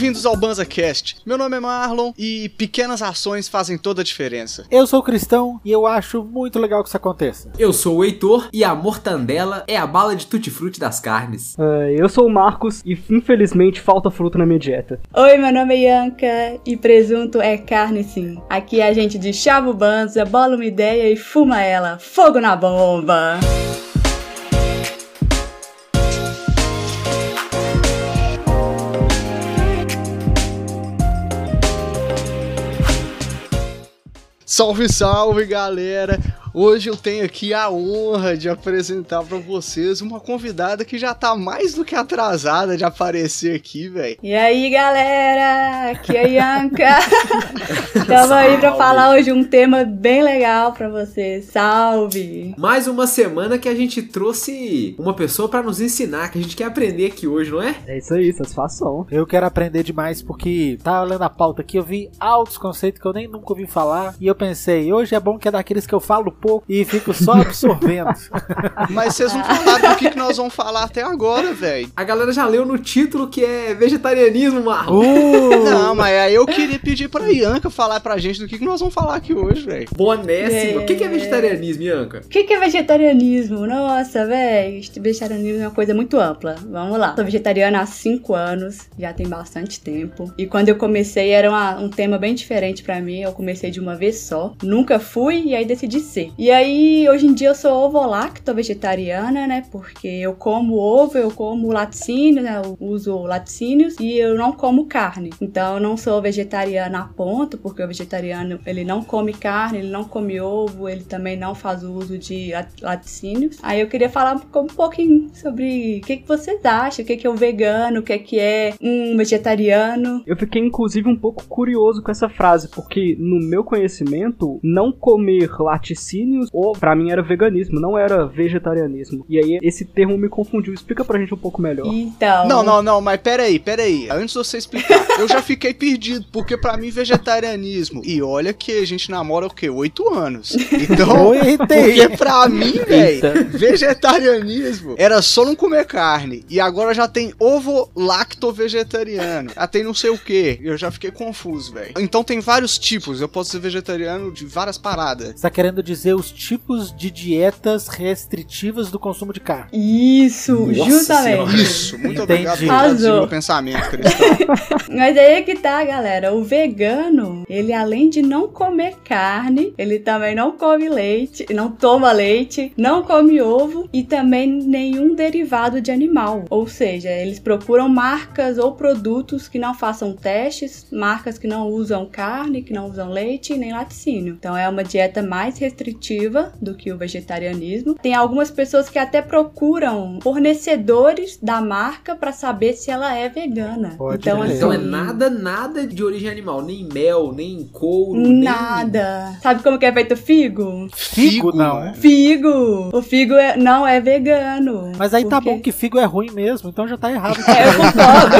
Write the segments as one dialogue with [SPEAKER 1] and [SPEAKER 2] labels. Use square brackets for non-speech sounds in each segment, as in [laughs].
[SPEAKER 1] Bem-vindos ao BanzaCast. Meu nome é Marlon e pequenas ações fazem toda a diferença.
[SPEAKER 2] Eu sou cristão e eu acho muito legal que isso aconteça.
[SPEAKER 3] Eu sou o Heitor e a mortandela é a bala de tutti-frutti das carnes.
[SPEAKER 4] Uh, eu sou o Marcos e infelizmente falta fruta na minha dieta.
[SPEAKER 5] Oi, meu nome é Yanka e presunto é carne sim. Aqui a gente de chava o banza, bola uma ideia e fuma ela. Fogo na bomba!
[SPEAKER 1] Salve, salve, galera! Hoje eu tenho aqui a honra de apresentar para vocês uma convidada que já tá mais do que atrasada de aparecer aqui, velho.
[SPEAKER 5] E aí, galera? Aqui é a Yanka. Estamos [laughs] aí para falar hoje um tema bem legal para vocês. Salve!
[SPEAKER 3] Mais uma semana que a gente trouxe uma pessoa para nos ensinar, que a gente quer aprender aqui hoje, não é?
[SPEAKER 4] É isso aí, satisfação.
[SPEAKER 2] Eu quero aprender demais porque tava lendo a pauta aqui, eu vi altos conceitos que eu nem nunca ouvi falar e eu pensei, hoje é bom que é daqueles que eu falo pouco e fico só absorvendo. [laughs]
[SPEAKER 1] Mas vocês não falaram do que, que nós vamos falar até agora, velho.
[SPEAKER 3] A galera já leu no título que é vegetarianismo, Marlon.
[SPEAKER 1] Uh! Não, mas aí eu queria pedir pra Ianca falar pra gente do que, que nós vamos falar aqui hoje, velho.
[SPEAKER 3] Bonésimo. É... O que, que é vegetarianismo, Ianca?
[SPEAKER 5] O que, que é vegetarianismo? Nossa, velho, vegetarianismo é uma coisa muito ampla. Vamos lá. Sou vegetariana há 5 anos, já tem bastante tempo. E quando eu comecei era uma, um tema bem diferente para mim. Eu comecei de uma vez só. Nunca fui e aí decidi ser. E aí hoje em dia eu sou ovo-lacto vegetariana, né? Porque eu como ovo, eu como laticínios, né? Eu uso laticínios e eu não como carne. Então eu não sou vegetariana a ponto, porque o vegetariano ele não come carne, ele não come ovo, ele também não faz uso de laticínios. Aí eu queria falar um pouquinho sobre o que, que vocês acham, o que, que é o vegano, o que, que é um vegetariano.
[SPEAKER 4] Eu fiquei inclusive um pouco curioso com essa frase, porque no meu conhecimento, não comer laticínios ou para mim era veganismo, não era vegetarianismo. E aí esse termo me confundiu. Explica pra gente um pouco melhor.
[SPEAKER 5] Então.
[SPEAKER 1] Não, não, não, mas peraí, peraí. Antes de você explicar, eu já fiquei perdido, porque para mim vegetarianismo. E olha que a gente namora o quê? Oito anos. Então, [laughs] porque pra mim, velho, vegetarianismo era só não comer carne. E agora já tem ovo lacto vegetariano. Já tem não sei o que. Eu já fiquei confuso, velho. Então tem vários tipos. Eu posso ser vegetariano de várias paradas. Você
[SPEAKER 2] tá querendo dizer os tipos de dietas restritivas do consumo de carne.
[SPEAKER 5] Isso, Nossa justamente.
[SPEAKER 1] Senhora. Isso, muito Entendi. obrigado meu pensamento, cristão. [laughs]
[SPEAKER 5] Mas aí é que tá, galera. O vegano, ele além de não comer carne, ele também não come leite, não toma leite, não come ovo e também nenhum derivado de animal. Ou seja, eles procuram marcas ou produtos que não façam testes, marcas que não usam carne, que não usam leite nem laticínio. Então é uma dieta mais restritiva do que o vegetarianismo. Tem algumas pessoas que até procuram fornecedores da marca para saber se ela é vegana.
[SPEAKER 3] Pode então, assim, então é nada, nada de origem animal, nem mel, nem couro,
[SPEAKER 5] nada. Nem... Sabe como que é feito figo?
[SPEAKER 2] Figo não.
[SPEAKER 5] Figo. O figo é, não é vegano.
[SPEAKER 2] Mas aí tá porque... tá bom que figo é ruim mesmo, então já tá errado. [laughs]
[SPEAKER 5] É, eu concordo.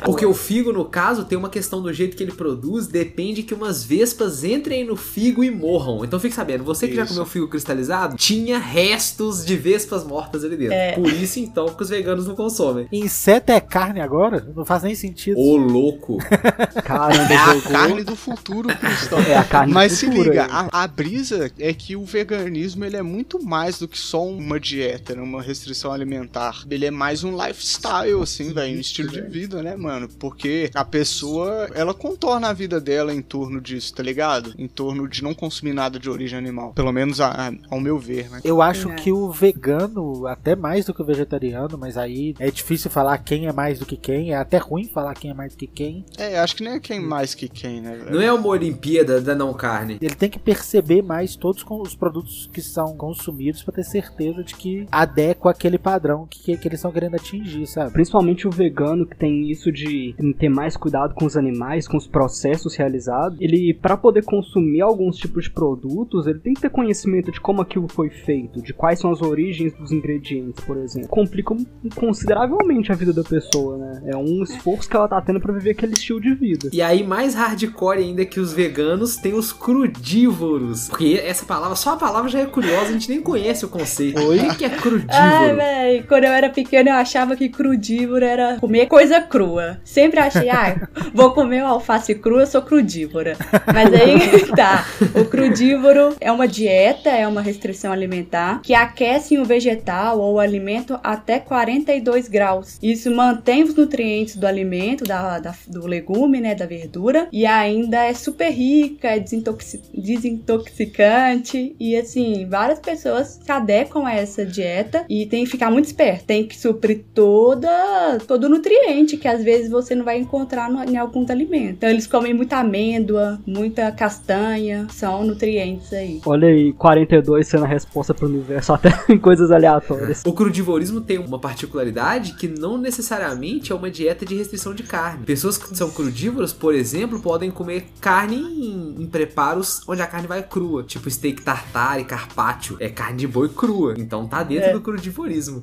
[SPEAKER 5] [laughs]
[SPEAKER 3] porque o figo, no caso, tem uma questão do jeito que ele produz, depende que umas vespas entrem no figo e morram. Então fique sabendo, você você que já comeu figo cristalizado, tinha restos de vespas mortas ali dentro. É. Por isso, então, que os veganos não consomem.
[SPEAKER 2] Inseto é carne agora? Não faz nem sentido.
[SPEAKER 3] Ô, louco. [laughs]
[SPEAKER 1] Caramba, é a carne do futuro, cristão.
[SPEAKER 4] É a carne
[SPEAKER 1] Mas
[SPEAKER 4] do
[SPEAKER 1] futuro. Mas se liga, a, a, brisa é que o veganismo ele é muito mais do que só uma dieta, né? uma restrição alimentar. Ele é mais um lifestyle, assim, velho, um estilo de vida, né, mano? Porque a pessoa, ela contorna a vida dela em torno disso, tá ligado? Em torno de não consumir nada de origem animal. Pelo menos a, a, ao meu ver, né?
[SPEAKER 2] Eu acho é. que o vegano, até mais do que o vegetariano, mas aí é difícil falar quem é mais do que quem. É até ruim falar quem é mais do que quem.
[SPEAKER 1] É, acho que nem é quem mais que quem, né?
[SPEAKER 3] Não é uma Olimpíada da não carne.
[SPEAKER 2] Ele tem que perceber mais todos os produtos que são consumidos para ter certeza de que adequa aquele padrão que, que eles estão querendo atingir, sabe?
[SPEAKER 4] Principalmente o vegano que tem isso de ter mais cuidado com os animais, com os processos realizados. Ele, para poder consumir alguns tipos de produtos, ele tem que ter conhecimento de como aquilo foi feito, de quais são as origens dos ingredientes, por exemplo. Complica consideravelmente a vida da pessoa, né? É um esforço que ela tá tendo para viver aquele estilo de vida.
[SPEAKER 3] E aí, mais hardcore ainda que os veganos, tem os crudívoros. Porque essa palavra, só a palavra já é curiosa, a gente nem conhece o conceito. Oi? O que é crudívoro?
[SPEAKER 5] Ai, véi, quando eu era pequena eu achava que crudívoro era comer coisa crua. Sempre achei, ah, vou comer uma alface crua, eu sou crudívora. Mas aí, [laughs] tá. O crudívoro é uma dieta, é uma restrição alimentar que aquece o vegetal ou o alimento até 42 graus. Isso mantém os nutrientes do alimento, da, da do legume, né, da verdura, e ainda é super rica, é desintoxicante e assim, várias pessoas se adequam a essa dieta e tem que ficar muito esperto, tem que suprir toda todo o nutriente que às vezes você não vai encontrar no, em alguns alimentos. Então eles comem muita amêndoa, muita castanha, são nutrientes aí.
[SPEAKER 4] Olha aí, 42 sendo a resposta pro universo até [laughs] em coisas aleatórias.
[SPEAKER 3] O crudivorismo tem uma particularidade que não necessariamente é uma dieta de restrição de carne. Pessoas que são crudívoras, por exemplo, podem comer carne em, em preparos onde a carne vai crua, tipo steak tartar e carpaccio. É carne de boi crua, então tá dentro é. do crudivorismo.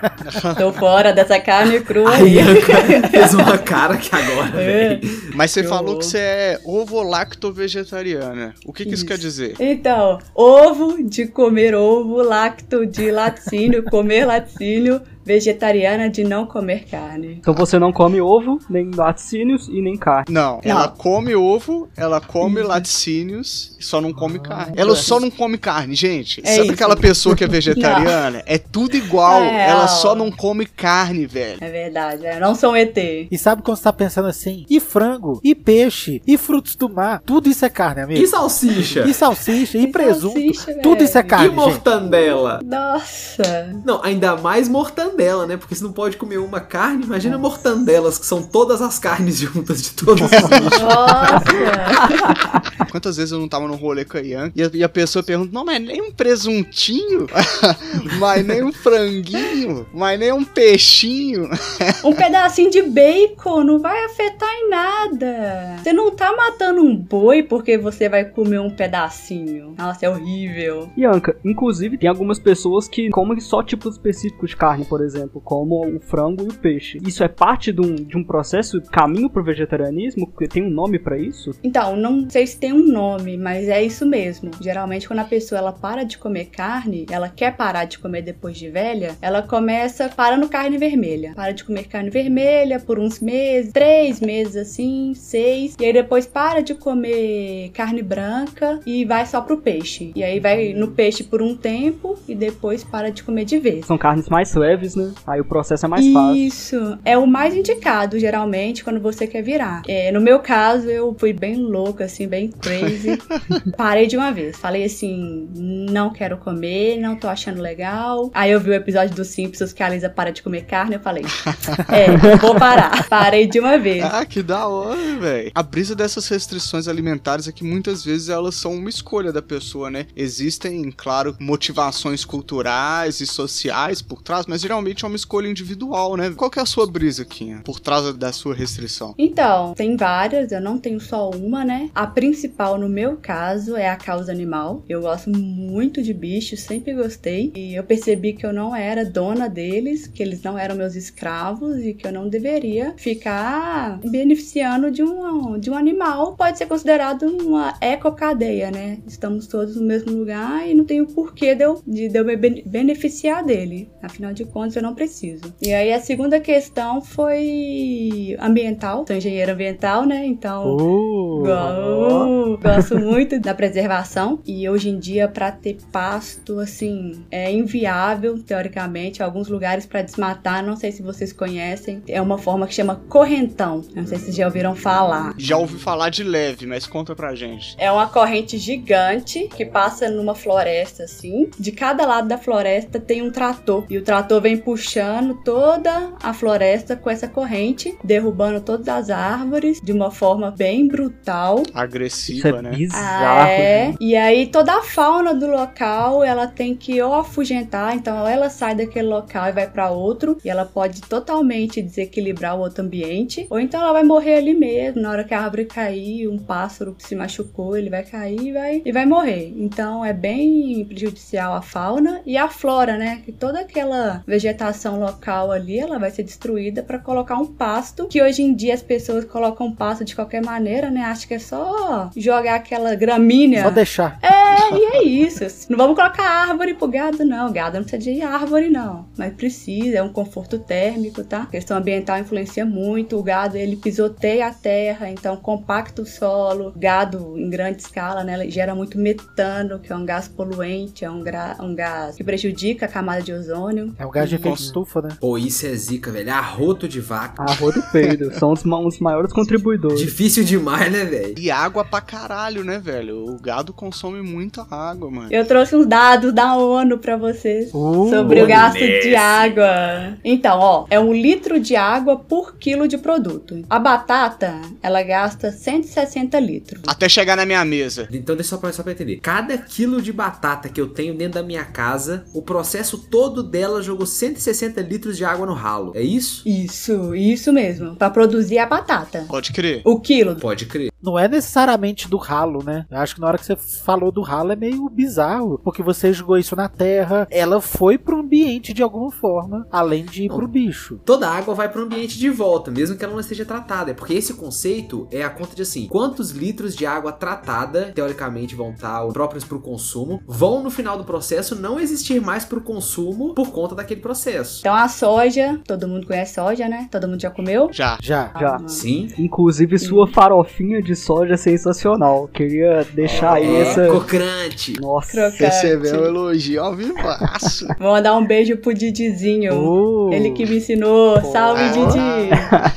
[SPEAKER 3] [laughs]
[SPEAKER 5] Tô fora dessa carne crua.
[SPEAKER 3] Aí, fez uma cara que agora, é.
[SPEAKER 1] Mas você falou que você é ovo-lacto-vegetariana. O que, que isso. isso quer dizer?
[SPEAKER 5] Então, ovo de comer ovo, lacto de laticínio, comer laticínio, vegetariana de não comer carne.
[SPEAKER 4] Então você não come ovo, nem laticínios e nem carne.
[SPEAKER 1] Não, não. ela come ovo, ela come isso. laticínios e só não come ah, carne. Ela só não come carne, gente. É Sabe isso. aquela pessoa que é vegetariana? Não. É tudo igual, é, ela só não come carne, velho.
[SPEAKER 5] É verdade, é. não são ET.
[SPEAKER 2] E sabe quando você tá pensando assim? E frango, e peixe, e frutos do mar, tudo isso é carne, amigo.
[SPEAKER 3] E salsicha.
[SPEAKER 2] E salsicha, e, e presunto, salsicha, tudo isso é carne, E
[SPEAKER 3] mortandela.
[SPEAKER 5] Gente. Nossa.
[SPEAKER 3] Não, ainda mais mortandela mortandela, né? Porque você não pode comer uma carne, imagina Nossa. mortandelas, que são todas as carnes [laughs] juntas de todos os bichos.
[SPEAKER 5] Nossa!
[SPEAKER 1] Quantas vezes eu não tava no rolê com a Ian e a, e a pessoa pergunta, não, mas nem um presuntinho, [laughs] mas nem um franguinho, mas nem um peixinho. [laughs]
[SPEAKER 5] um pedacinho de bacon não vai afetar em nada. Você não tá matando um boi porque você vai comer um pedacinho. Nossa, é horrível.
[SPEAKER 4] Ianca, inclusive tem algumas pessoas que comem só tipos específicos de carne, por exemplo, como o frango e o peixe. Isso é parte de um, de um processo, caminho pro vegetarianismo? Porque tem um nome para isso?
[SPEAKER 5] Então, não sei se tem um nome, mas é isso mesmo. Geralmente, quando a pessoa ela para de comer carne, ela quer parar de comer depois de velha, ela começa parando carne vermelha. Para de comer carne vermelha por uns meses, três meses assim, seis, e aí depois para de comer carne branca e vai só pro peixe. E aí vai no peixe por um tempo e depois para de comer de vez.
[SPEAKER 4] São carnes mais leves né? Aí o processo é mais fácil.
[SPEAKER 5] Isso. É o mais indicado, geralmente, quando você quer virar. É, no meu caso, eu fui bem louca, assim, bem crazy. [laughs] Parei de uma vez. Falei assim: não quero comer, não tô achando legal. Aí eu vi o episódio dos Simpsons que a Lisa para de comer carne. Eu falei: é, vou parar. [laughs] Parei de uma vez.
[SPEAKER 1] Ah, que da hora, velho. A brisa dessas restrições alimentares é que muitas vezes elas são uma escolha da pessoa, né? Existem, claro, motivações culturais e sociais por trás, mas geralmente é uma escolha individual, né? Qual que é a sua brisa, Kinha, por trás da sua restrição?
[SPEAKER 5] Então, tem várias, eu não tenho só uma, né? A principal, no meu caso, é a causa animal. Eu gosto muito de bichos, sempre gostei. E eu percebi que eu não era dona deles, que eles não eram meus escravos e que eu não deveria ficar beneficiando de um, de um animal. Pode ser considerado uma ecocadeia, né? Estamos todos no mesmo lugar e não tem o porquê de eu, de, de eu me beneficiar dele. Afinal de contas, contas eu não preciso. E aí a segunda questão foi ambiental. Sou engenheira ambiental, né? Então
[SPEAKER 2] uh,
[SPEAKER 5] uh, gosto muito da preservação. E hoje em dia, para ter pasto, assim, é inviável, teoricamente, alguns lugares para desmatar. Não sei se vocês conhecem. É uma forma que chama correntão. Não sei se vocês já ouviram falar.
[SPEAKER 1] Já ouvi falar de leve, mas conta pra gente.
[SPEAKER 5] É uma corrente gigante que passa numa floresta, assim. De cada lado da floresta tem um trator. E o trator vem puxando toda a floresta com essa corrente, derrubando todas as árvores de uma forma bem brutal.
[SPEAKER 1] Agressiva,
[SPEAKER 4] Isso é
[SPEAKER 1] né?
[SPEAKER 4] bizarro.
[SPEAKER 5] Ah, é. E aí toda a fauna do local, ela tem que ou afugentar, então ou ela sai daquele local e vai pra outro, e ela pode totalmente desequilibrar o outro ambiente, ou então ela vai morrer ali mesmo, na hora que a árvore cair, um pássaro que se machucou, ele vai cair e vai, e vai morrer. Então é bem prejudicial a fauna e a flora, né? Que toda aquela vegetação local ali, ela vai ser destruída para colocar um pasto, que hoje em dia as pessoas colocam pasto de qualquer maneira, né? Acho que é só jogar aquela gramínea.
[SPEAKER 2] Só deixar.
[SPEAKER 5] É, e é isso. Não vamos colocar árvore pro gado, não. O gado não precisa de árvore, não. Mas precisa, é um conforto térmico, tá? A questão ambiental influencia muito. O gado, ele pisoteia a terra, então compacta o solo. Gado em grande escala, né? Ele gera muito metano, que é um gás poluente, é um, um gás que prejudica a camada de ozônio.
[SPEAKER 2] É um gás de efeito
[SPEAKER 1] Nossa.
[SPEAKER 2] estufa, né?
[SPEAKER 3] Pô, isso é zica, velho. Arroto de vaca.
[SPEAKER 4] Arroz e peido [laughs] são os, ma- os maiores contribuidores.
[SPEAKER 3] Difícil demais, né, velho?
[SPEAKER 1] E água pra caralho, né, velho? O gado consome muita água, mano.
[SPEAKER 5] Eu trouxe uns dados da ONU pra vocês.
[SPEAKER 2] Uh,
[SPEAKER 5] Sobre o gasto de água. Então, ó, é um litro de água por quilo de produto. A batata, ela gasta 160 litros.
[SPEAKER 1] Até chegar na minha mesa.
[SPEAKER 3] Então deixa só pra, só pra entender. Cada quilo de batata que eu tenho dentro da minha casa, o processo todo dela jogou 160 litros de água no ralo. É isso?
[SPEAKER 5] Isso, isso mesmo. Pra produzir a batata.
[SPEAKER 1] Pode crer.
[SPEAKER 5] O quilo.
[SPEAKER 3] Pode crer.
[SPEAKER 2] Não é necessariamente do ralo, né? Eu acho que na hora que você falou do ralo é meio bizarro. Porque você jogou isso na terra, ela foi pro ambiente de alguma forma, além de ir pro bicho.
[SPEAKER 3] Toda água vai pro ambiente de volta, mesmo que ela não esteja tratada. É porque esse conceito é a conta de assim: quantos litros de água tratada, teoricamente, vão estar próprios pro consumo, vão no final do processo não existir mais pro consumo por conta daquele processo.
[SPEAKER 5] Então a soja, todo mundo conhece soja, né? Todo mundo já comeu?
[SPEAKER 1] Já.
[SPEAKER 2] Já.
[SPEAKER 4] Já.
[SPEAKER 3] Sim.
[SPEAKER 4] Inclusive, sua farofinha de soja é sensacional. Queria deixar aí essa.
[SPEAKER 3] crocante.
[SPEAKER 4] Nossa.
[SPEAKER 5] Crocante.
[SPEAKER 1] Recebeu um elogio ao vivaço. [laughs]
[SPEAKER 5] Vou mandar um beijo pro Didizinho.
[SPEAKER 2] Uh,
[SPEAKER 5] Ele que me ensinou.
[SPEAKER 2] Pô.
[SPEAKER 5] Salve, Didi!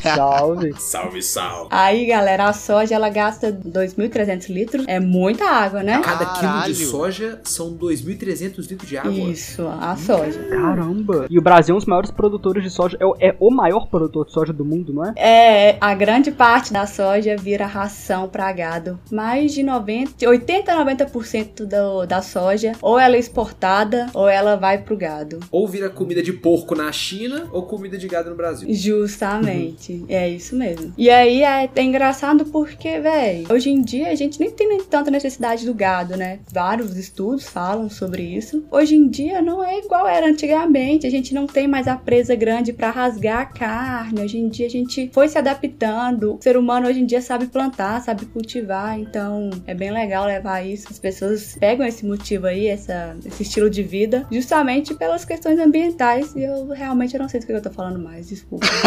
[SPEAKER 5] [laughs]
[SPEAKER 4] Salve.
[SPEAKER 3] Salve, salve.
[SPEAKER 5] Aí, galera, a soja ela gasta 2.300 litros. É muita água, né?
[SPEAKER 3] Cada quilo de soja são 2.300 litros de água.
[SPEAKER 5] Isso, a soja.
[SPEAKER 4] Caramba. E o Brasil é um dos maiores produtores de soja. É, o- é o maior produtor de soja do mundo, não é?
[SPEAKER 5] É, a grande parte da soja vira ração para gado. Mais de 90, 80 a 90% do, da soja, ou ela é exportada, ou ela vai pro gado.
[SPEAKER 3] Ou vira comida de porco na China, ou comida de gado no Brasil.
[SPEAKER 5] Justamente, é isso mesmo. E aí é, é engraçado porque, velho, hoje em dia a gente nem tem nem tanta necessidade do gado, né? Vários estudos falam sobre isso. Hoje em dia não é igual era antigamente, a gente não tem mais a presa grande pra rasgar a carne. Hoje em dia a gente foi se adaptando. O ser humano hoje em dia sabe plantar, sabe cultivar, então é bem legal levar isso. As pessoas pegam esse motivo aí, essa, esse estilo de vida, justamente pelas questões ambientais. E eu realmente não sei do que eu tô falando mais, desculpa. [laughs]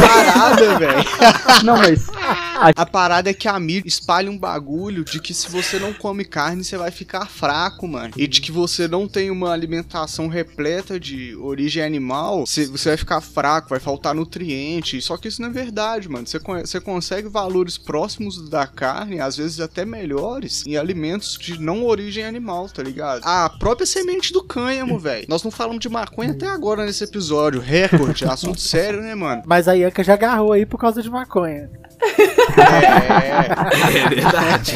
[SPEAKER 1] parada, velho.
[SPEAKER 4] Não, mas. [laughs]
[SPEAKER 1] A parada é que a mídia espalha um bagulho de que se você não come carne, você vai ficar fraco, mano. E de que você não tem uma alimentação repleta de origem animal, você, vai ficar fraco, vai faltar nutriente. Só que isso não é verdade, mano. Você, você consegue valores próximos da carne, às vezes até melhores, em alimentos de não origem animal, tá ligado? A própria semente do cânhamo, velho. Nós não falamos de maconha até agora nesse episódio. Recorde, assunto [laughs] sério, né, mano?
[SPEAKER 2] Mas a Yanka já agarrou aí por causa de maconha.
[SPEAKER 1] É. [laughs]
[SPEAKER 3] É verdade.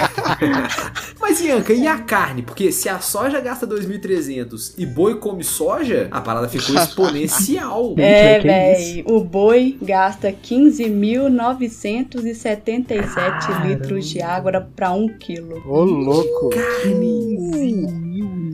[SPEAKER 3] Mas, Ianca, e a carne? Porque se a soja gasta 2.300 e boi come soja, a parada ficou exponencial. [laughs]
[SPEAKER 5] É, véi, o boi gasta 15.977 litros de água para um quilo.
[SPEAKER 2] Ô, louco.
[SPEAKER 3] Carne.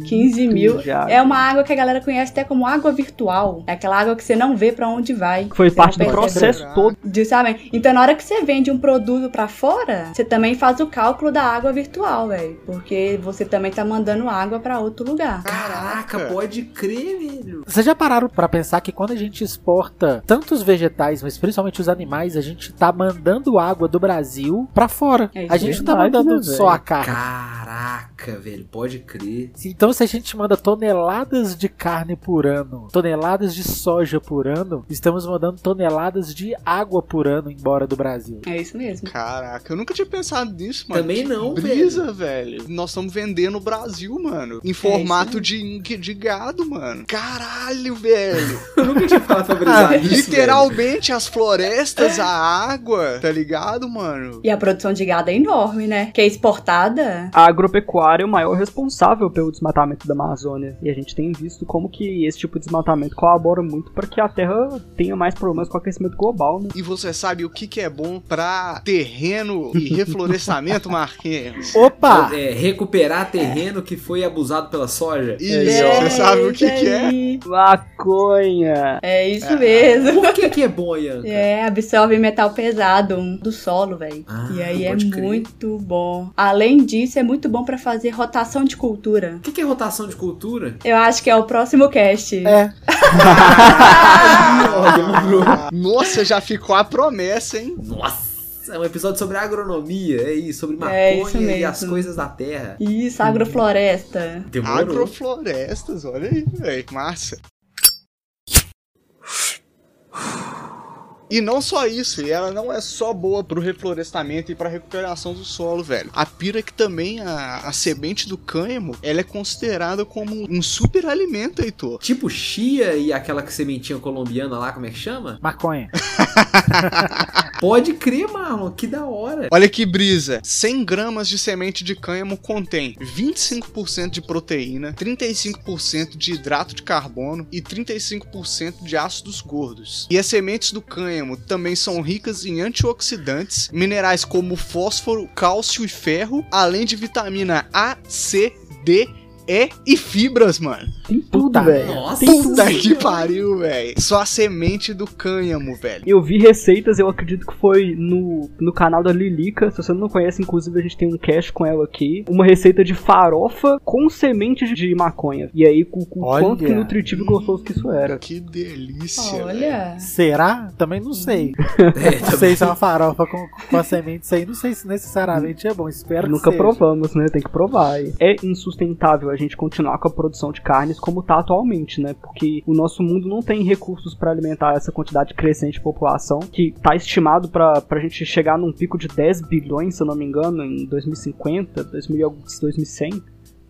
[SPEAKER 5] 15 mil. É uma água que a galera conhece até como água virtual. É aquela água que você não vê pra onde vai.
[SPEAKER 4] Foi parte do processo todo.
[SPEAKER 5] Justamente. Então, na hora que você vende um produto pra fora, você também faz o cálculo da água virtual, velho. Porque você também tá mandando água pra outro lugar.
[SPEAKER 3] Caraca, pode crer, velho.
[SPEAKER 2] Vocês já pararam pra pensar que quando a gente exporta tantos vegetais, mas principalmente os animais, a gente tá mandando água do Brasil pra fora.
[SPEAKER 5] É
[SPEAKER 2] a gente não tá mandando
[SPEAKER 4] né,
[SPEAKER 2] só a carne.
[SPEAKER 3] Caraca. Caraca, velho, pode crer.
[SPEAKER 2] Então, se a gente manda toneladas de carne por ano, toneladas de soja por ano, estamos mandando toneladas de água por ano embora do Brasil.
[SPEAKER 5] É isso mesmo.
[SPEAKER 1] Caraca, eu nunca tinha pensado nisso, mano.
[SPEAKER 3] Também
[SPEAKER 1] que
[SPEAKER 3] não,
[SPEAKER 1] brisa, velho. Nós estamos vendendo o Brasil, mano. Em formato de, de gado, mano. Caralho, velho. [laughs]
[SPEAKER 3] eu nunca tinha falado pra brisar nisso,
[SPEAKER 1] Literalmente, velho. as florestas, a água, tá ligado, mano?
[SPEAKER 5] E a produção de gado é enorme, né? Que é exportada.
[SPEAKER 4] A agropecuária é o maior responsável pelo desmatamento da Amazônia. E a gente tem visto como que esse tipo de desmatamento colabora muito para que a Terra tenha mais problemas com o aquecimento global, né?
[SPEAKER 1] E você sabe o que, que é bom para terreno e reflorestamento, [laughs] Marquinhos?
[SPEAKER 2] Opa!
[SPEAKER 3] É, recuperar terreno que foi abusado pela soja.
[SPEAKER 1] Isso, é, você sabe o que, que é?
[SPEAKER 4] Maconha.
[SPEAKER 5] É isso é. mesmo.
[SPEAKER 3] Por que, que é bom, Ianca?
[SPEAKER 5] É, absorve metal pesado do solo, velho. Ah, e aí é crer. muito bom. Além disso, é muito bom para fazer rotação de cultura.
[SPEAKER 3] O que, que, é rotação de cultura?
[SPEAKER 5] Eu acho que é o próximo cast.
[SPEAKER 2] É. [laughs] [laughs]
[SPEAKER 1] Nossa, já ficou a promessa, hein?
[SPEAKER 3] Nossa é um episódio sobre agronomia, é isso, sobre é maconha é e as coisas da terra.
[SPEAKER 5] Isso, agrofloresta.
[SPEAKER 1] Demorou. Agroflorestas, olha aí, velho, massa. E não só isso, e ela não é só boa pro reflorestamento e pra recuperação do solo, velho. A pira que também, a, a semente do cânhamo, ela é considerada como um super alimento, Heitor.
[SPEAKER 3] Tipo chia e aquela sementinha colombiana lá, como é que chama?
[SPEAKER 2] Maconha. [laughs]
[SPEAKER 3] Pode crer, Marlon, que da hora.
[SPEAKER 1] Olha que brisa. 100 gramas de semente de cânhamo contém 25% de proteína, 35% de hidrato de carbono e 35% de ácidos gordos. E as sementes do cânhamo também são ricas em antioxidantes, minerais como fósforo, cálcio e ferro, além de vitamina A, C, D E e fibras, mano.
[SPEAKER 4] Tem tudo, velho.
[SPEAKER 1] Nossa, Puta que pariu, velho. Só a semente do cânhamo, velho.
[SPEAKER 4] Eu vi receitas, eu acredito que foi no, no canal da Lilica. Se você não conhece, inclusive a gente tem um cast com ela aqui. Uma receita de farofa com sementes de maconha. E aí, com, com quanto que nutritivo e gostoso que isso era.
[SPEAKER 1] Que delícia.
[SPEAKER 5] Olha.
[SPEAKER 2] Será? Também não sei. [laughs] é, não sei se é uma farofa com, com a semente isso aí. Não sei se necessariamente é bom. Espero
[SPEAKER 4] Nunca
[SPEAKER 2] que
[SPEAKER 4] provamos, né? Tem que provar. É insustentável a gente continuar com a produção de carnes como está atualmente, né? Porque o nosso mundo não tem recursos para alimentar essa quantidade crescente de população, que está estimado para a gente chegar num pico de 10 bilhões, se eu não me engano, em 2050, 2100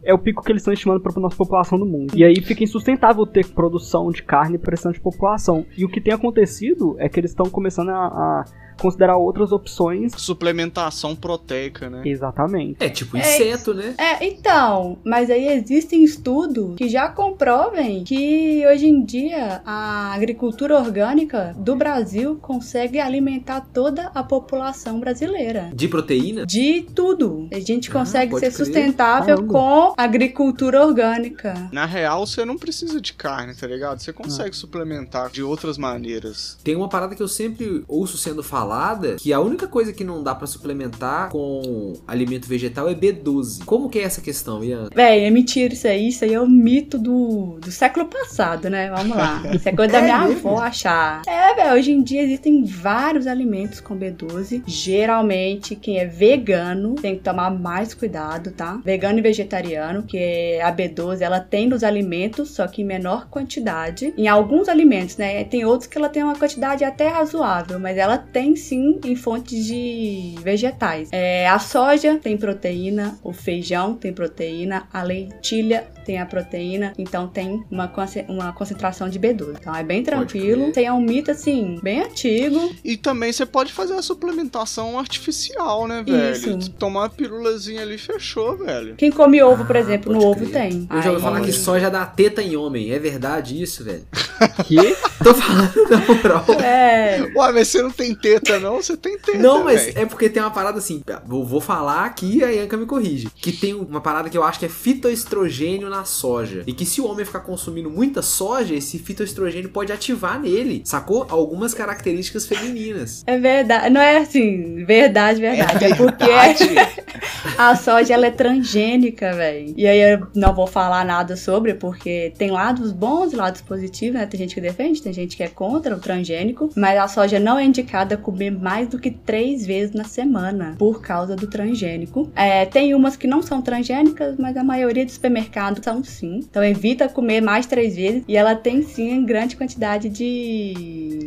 [SPEAKER 4] é o pico que eles estão estimando para a nossa população do mundo. E aí fica insustentável ter produção de carne para essa população. E o que tem acontecido é que eles estão começando a, a considerar outras opções.
[SPEAKER 1] Suplementação proteica, né?
[SPEAKER 4] Exatamente.
[SPEAKER 3] É tipo inseto,
[SPEAKER 5] é,
[SPEAKER 3] né?
[SPEAKER 5] É, então, mas aí existem estudos que já comprovem que hoje em dia a agricultura orgânica do Brasil consegue alimentar toda a população brasileira.
[SPEAKER 3] De proteína?
[SPEAKER 5] De tudo. A gente ah, consegue ser crer. sustentável Caramba. com agricultura orgânica.
[SPEAKER 1] Na real, você não precisa de carne, tá ligado? Você consegue ah. suplementar de outras maneiras.
[SPEAKER 3] Tem uma parada que eu sempre ouço sendo falada falada que a única coisa que não dá para suplementar com alimento vegetal é B12. Como que é essa questão, Ian?
[SPEAKER 5] Véi, é mentira isso aí. Isso aí é o um mito do, do século passado, né? Vamos lá. [laughs] Isso é coisa da minha é avó achar. É, velho, hoje em dia existem vários alimentos com B12. Geralmente, quem é vegano tem que tomar mais cuidado, tá? Vegano e vegetariano, que a B12 ela tem nos alimentos, só que em menor quantidade. Em alguns alimentos, né? Tem outros que ela tem uma quantidade até razoável, mas ela tem sim em fontes de vegetais. É, a soja tem proteína, o feijão tem proteína, a lentilha tem a proteína, então tem uma, uma concentração de B12. Então é bem tranquilo. Tem um mito assim, bem antigo.
[SPEAKER 1] E também você pode fazer a suplementação artificial, né, velho? Isso. Tomar uma pirulazinha ali fechou, velho.
[SPEAKER 5] Quem come ovo, por ah, exemplo, no ovo tem.
[SPEAKER 3] Eu já ouvi falar que soja dá teta em homem. É verdade isso, velho? [laughs] que? Tô falando da moral.
[SPEAKER 5] É.
[SPEAKER 1] Ué, mas você não tem teta, não? Você tem teta.
[SPEAKER 3] Não, mas
[SPEAKER 1] véio.
[SPEAKER 3] é porque tem uma parada assim. Vou, vou falar aqui e a Yanka me corrige. Que tem uma parada que eu acho que é fitoestrogênio na soja. E que se o homem ficar consumindo muita soja, esse fitoestrogênio pode ativar nele, sacou? Algumas características femininas.
[SPEAKER 5] É verdade. Não é assim, verdade, verdade. É, é porque [laughs] a soja ela é transgênica, velho. E aí eu não vou falar nada sobre, porque tem lados bons e lados positivos, né? Tem gente que defende, tem gente que é contra o transgênico. Mas a soja não é indicada comer mais do que três vezes na semana por causa do transgênico. É, tem umas que não são transgênicas, mas a maioria do supermercado são sim. Então evita comer mais três vezes e ela tem sim grande quantidade de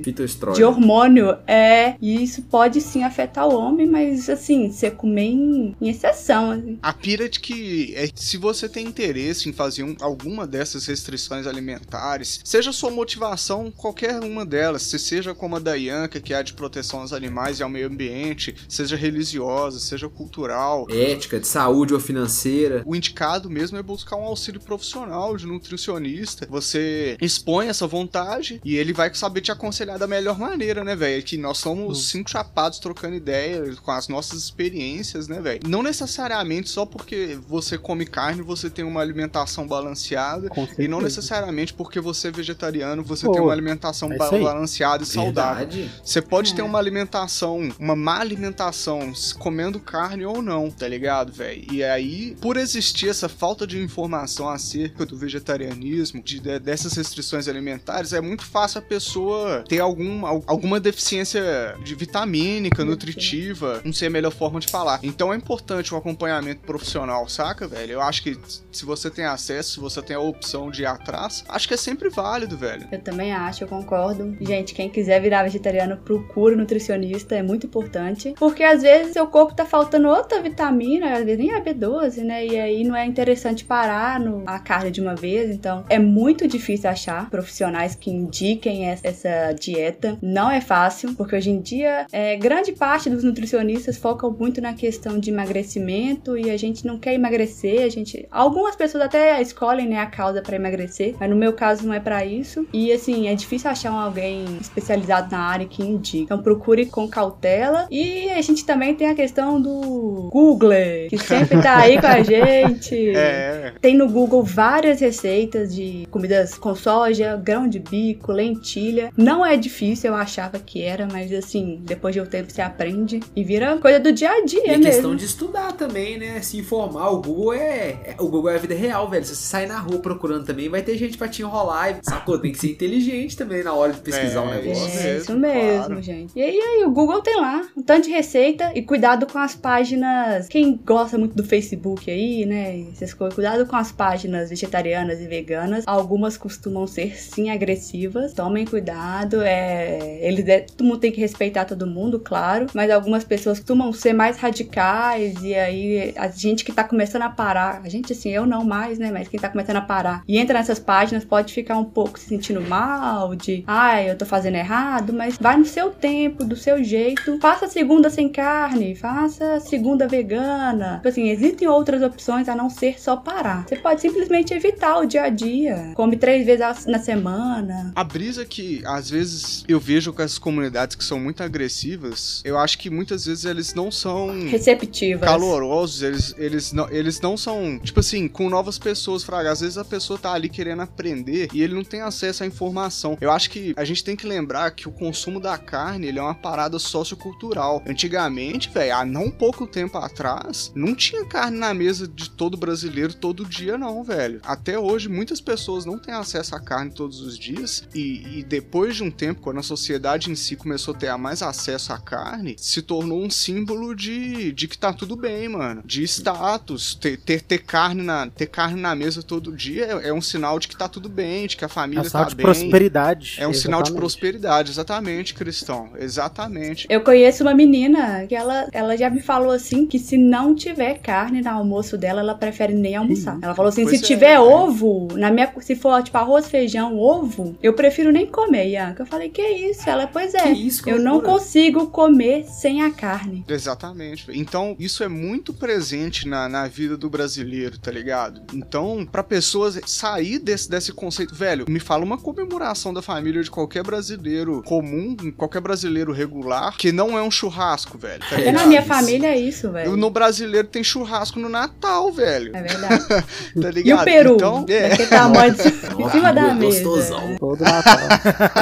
[SPEAKER 5] de hormônio. É, e isso pode sim afetar o homem, mas assim, você comer em, em exceção. Assim.
[SPEAKER 1] A pira de que é, se você tem interesse em fazer um, alguma dessas restrições alimentares, seja sua motivação qualquer uma delas, se seja como a da Ianca, que é a de proteção aos animais e ao meio ambiente, seja religiosa, seja cultural,
[SPEAKER 3] ética, de saúde ou financeira.
[SPEAKER 1] O indicado mesmo é buscar um auxílio profissional de nutricionista. Você expõe essa vontade e ele vai saber te aconselhar da melhor maneira, né, velho? Que nós somos hum. cinco chapados trocando ideia com as nossas experiências, né, velho? Não necessariamente só porque você come carne você tem uma alimentação balanceada e não necessariamente porque você é vegetariano você Pô, tem uma alimentação é balanceada e saudável. Verdade. Você pode é. ter uma alimentação, uma má alimentação comendo carne ou não, tá ligado, velho? E aí, por existir essa falta de informação acerca do vegetarianismo, de, de, dessas restrições alimentares, é muito fácil a pessoa ter algum, alguma deficiência de vitamínica, nutritiva, não sei a melhor forma de falar. Então é importante o acompanhamento profissional, saca, velho? Eu acho que se você tem acesso, se você tem a opção de ir atrás, acho que é sempre válido, velho.
[SPEAKER 5] Eu também acho, eu concordo. Gente, quem quiser virar vegetariano, procura nutricionista, é muito importante. Porque às vezes seu corpo tá faltando outra vitamina, às vezes nem a B12, né? E aí não é interessante parar no, a carne de uma vez. Então é muito difícil achar profissionais que indiquem essa dieta. Não é fácil, porque hoje em dia é, grande parte dos nutricionistas focam muito na questão de emagrecimento e a gente não quer emagrecer, a gente algumas pessoas até escolhem né, a causa para emagrecer, mas no meu caso não é para isso. E assim, é difícil achar alguém especializado na área que indique. Então procure com cautela. E a gente também tem a questão do Google, que sempre tá aí com a [laughs] gente. É. Tem no Google várias receitas de comidas com soja, grão de bico, lentilha. Não é difícil, eu achava que era, mas assim, depois de um tempo você aprende e vira coisa do dia a dia e mesmo.
[SPEAKER 3] É questão de estudar também, né? Se informar. O Google é, é, o Google é a vida real, velho. Se você sair na rua procurando também, vai ter gente pra te enrolar. Sacou? Tem que ser inteligente também na hora de pesquisar é, um negócio.
[SPEAKER 5] É isso mesmo, claro. gente. E aí, aí, o Google tem lá um tanto de receita e cuidado com as páginas. Quem gosta muito do Facebook aí, né? Essas coisas, cuidado com as páginas vegetarianas e veganas. Algumas costumam ser sim agressivas. Tomem cuidado. É, eles é, todo mundo tem que respeitar todo mundo, claro. Mas algumas pessoas costumam ser mais radicais. E aí, a gente que tá começando a parar, a gente assim, eu não mais, né? Mas quem tá começando a parar e entra nessas páginas pode ficar um pouco se sentindo mal, de ai, eu tô fazendo errado, mas vai no seu tempo, do seu jeito. Faça segunda sem carne, faça segunda vegana. Tipo assim, existem outras opções a não ser só parar. Você pode simplesmente evitar o dia a dia. Come três vezes na semana.
[SPEAKER 1] A brisa que às vezes eu vejo com essas comunidades que são muito agressivas, eu acho que muitas vezes eles não são
[SPEAKER 5] receptivas,
[SPEAKER 1] calorosos, eles, eles, não, eles não são, tipo assim, com novas pessoas, fraga. Às vezes a pessoa tá ali querendo aprender e ele não tem acesso à informação. Eu acho que a gente tem que lembrar que o consumo da carne, ele é uma parada sociocultural. Antigamente, velho, há não pouco tempo atrás, não tinha carne na mesa de todo brasileiro todo dia não, velho. Até hoje, muitas pessoas não têm acesso à carne todos os dias e, e depois de um tempo, quando a sociedade em si começou a ter mais acesso à carne, se tornou um símbolo de, de que tá tudo bem, mano. De status, ter, ter, ter carne na ter carne na mesa todo dia é, é, um sinal de que tá tudo bem, de que a família é um
[SPEAKER 2] sinal tá de bem. prosperidade.
[SPEAKER 1] É um exatamente. sinal de prosperidade, exatamente, Cristão. Exatamente.
[SPEAKER 5] Eu conheço uma menina que ela, ela já me falou assim que se não tiver carne no almoço dela, ela prefere nem almoçar. Ela falou assim: pois se é, tiver é. ovo, na minha, se for tipo arroz, feijão, ovo, eu prefiro nem comer, Ianca. Eu falei, que isso? Ela, pois é, isso, eu não consigo comer sem a carne.
[SPEAKER 1] Exatamente. Então, isso é muito presente na, na vida do brasileiro, tá ligado? Então, para pessoas sair desse, desse conceito, velho, me fala uma comemoração da família de qualquer brasileiro comum, qualquer brasileiro regular, que não é um churrasco, velho. Tá
[SPEAKER 5] é, na minha família é isso, velho.
[SPEAKER 1] No brasileiro tem churrasco no Natal, velho.
[SPEAKER 5] É verdade. [laughs]
[SPEAKER 1] tá ligado?
[SPEAKER 5] E o peru? Então, é. Daquele tamanho de... em cima da mesa.
[SPEAKER 3] Gostosão. Todo Natal.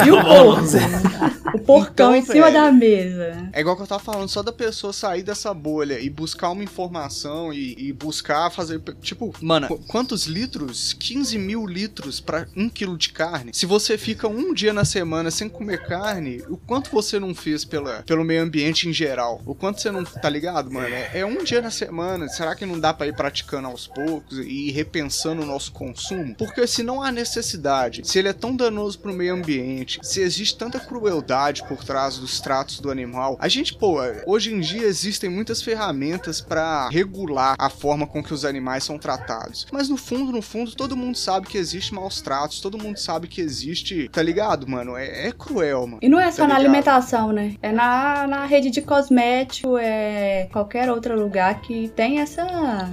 [SPEAKER 5] e o そうんですね。O porcão então, em cima da mesa.
[SPEAKER 1] É igual que eu tava falando, só da pessoa sair dessa bolha e buscar uma informação e, e buscar fazer. Tipo, mano, quantos litros? 15 mil litros para um quilo de carne. Se você fica um dia na semana sem comer carne, o quanto você não fez pela, pelo meio ambiente em geral? O quanto você não. Tá ligado, mano? É, é um dia na semana. Será que não dá para ir praticando aos poucos e ir repensando o nosso consumo? Porque se não há necessidade, se ele é tão danoso pro meio ambiente, se existe tanta crueldade por trás dos tratos do animal, a gente, pô, hoje em dia existem muitas ferramentas para regular a forma com que os animais são tratados. Mas no fundo, no fundo, todo mundo sabe que existe maus tratos, todo mundo sabe que existe, tá ligado, mano? É, é cruel, mano.
[SPEAKER 5] E não é só tá na alimentação, né? É na, na rede de cosmético, é qualquer outro lugar que tem essa,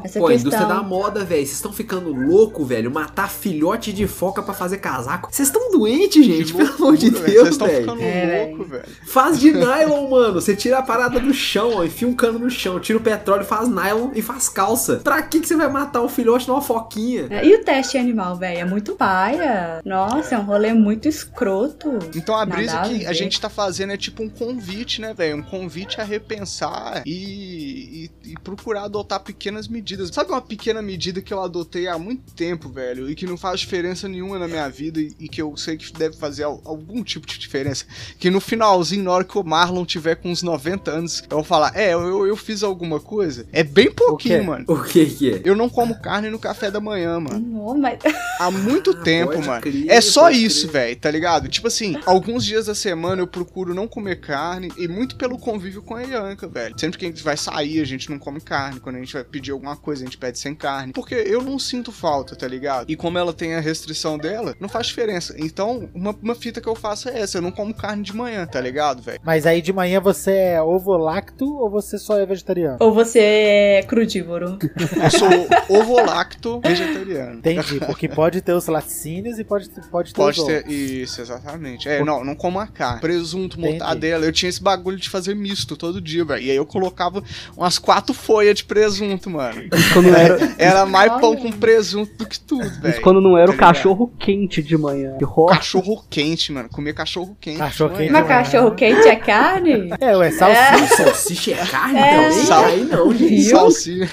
[SPEAKER 5] essa
[SPEAKER 3] Pô,
[SPEAKER 5] questão. a
[SPEAKER 3] indústria da moda, velho. Vocês estão ficando louco, velho. Matar filhote de foca para fazer casaco. Vocês estão doentes, gente. Pelo amor de Deus, velho. Vocês estão ficando
[SPEAKER 1] é, louco, velho.
[SPEAKER 3] Faz de nylon, mano. Você tira a parada do chão, ó, enfia um cano no chão, tira o petróleo, faz nylon e faz calça. Pra que, que você vai matar um filhote numa foquinha?
[SPEAKER 5] É, e o teste animal, velho? É muito paia. Nossa, é um rolê muito escroto.
[SPEAKER 1] Então a brisa que a, a gente tá fazendo é tipo um convite, né, velho? Um convite a repensar e, e, e, procurar adotar pequenas medidas. Sabe uma pequena medida que eu adotei há muito tempo, velho? E que não faz diferença nenhuma na minha vida e, e que eu sei que deve fazer algum tipo de diferença. Que no finalzinho, na hora que o Marlon tiver com uns 90 anos, eu vou falar: É, eu, eu fiz alguma coisa. É bem pouquinho, mano.
[SPEAKER 3] O que que é?
[SPEAKER 1] Eu não como carne no café da manhã, mano.
[SPEAKER 5] Não, mas...
[SPEAKER 1] Há muito ah, tempo, mano. Crer, é só isso, velho, tá ligado? Tipo assim, alguns dias da semana eu procuro não comer carne e muito pelo convívio com a Ianca, velho. Sempre que a gente vai sair, a gente não come carne. Quando a gente vai pedir alguma coisa, a gente pede sem carne. Porque eu não sinto falta, tá ligado? E como ela tem a restrição dela, não faz diferença. Então, uma, uma fita que eu faço é essa: eu não como carne de manhã, tá ligado, velho?
[SPEAKER 2] Mas aí de manhã você é ovo lacto ou você só é vegetariano?
[SPEAKER 5] Ou você é crudívoro? [laughs]
[SPEAKER 1] Eu sou ovo-lacto vegetariano.
[SPEAKER 2] Entendi, porque pode ter os laticínios e pode, pode ter
[SPEAKER 1] pode
[SPEAKER 2] os
[SPEAKER 1] ter, Isso, exatamente. É, não, não como a carne. Presunto, mortadela. Eu tinha esse bagulho de fazer misto todo dia, velho. E aí eu colocava umas quatro folhas de presunto, mano.
[SPEAKER 4] quando era... [laughs]
[SPEAKER 1] era mais pão com presunto do que tudo, velho.
[SPEAKER 4] Isso quando não era tá o cachorro quente de manhã.
[SPEAKER 1] Cachorro quente, mano. Comia cachorro quente.
[SPEAKER 2] Cachorro quente.
[SPEAKER 5] Mas cachorro quente é carne?
[SPEAKER 2] É, ué, salsicha.
[SPEAKER 3] É. Salsicha é carne é. também? Sal... Aí não, gente.
[SPEAKER 1] Salsicha.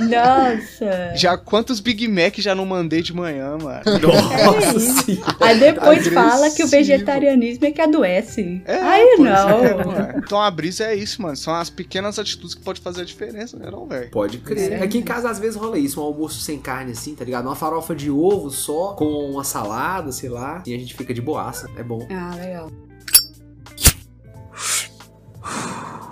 [SPEAKER 5] Nossa.
[SPEAKER 1] Já quantos Big Mac já não mandei de manhã, mano?
[SPEAKER 3] Nossa é.
[SPEAKER 5] Aí depois Agressivo. fala que o vegetarianismo é que adoece. É, Aí não.
[SPEAKER 1] É, então a brisa é isso, mano. São as pequenas atitudes que podem fazer a diferença, né, não, velho?
[SPEAKER 3] Pode crer. É. Aqui em casa às vezes rola isso, um almoço sem carne assim, tá ligado? Uma farofa de ovo só, com uma salada, sei lá, e a gente fica de boaça. É bom.
[SPEAKER 5] Ah, legal. Whew. [sighs] [sighs]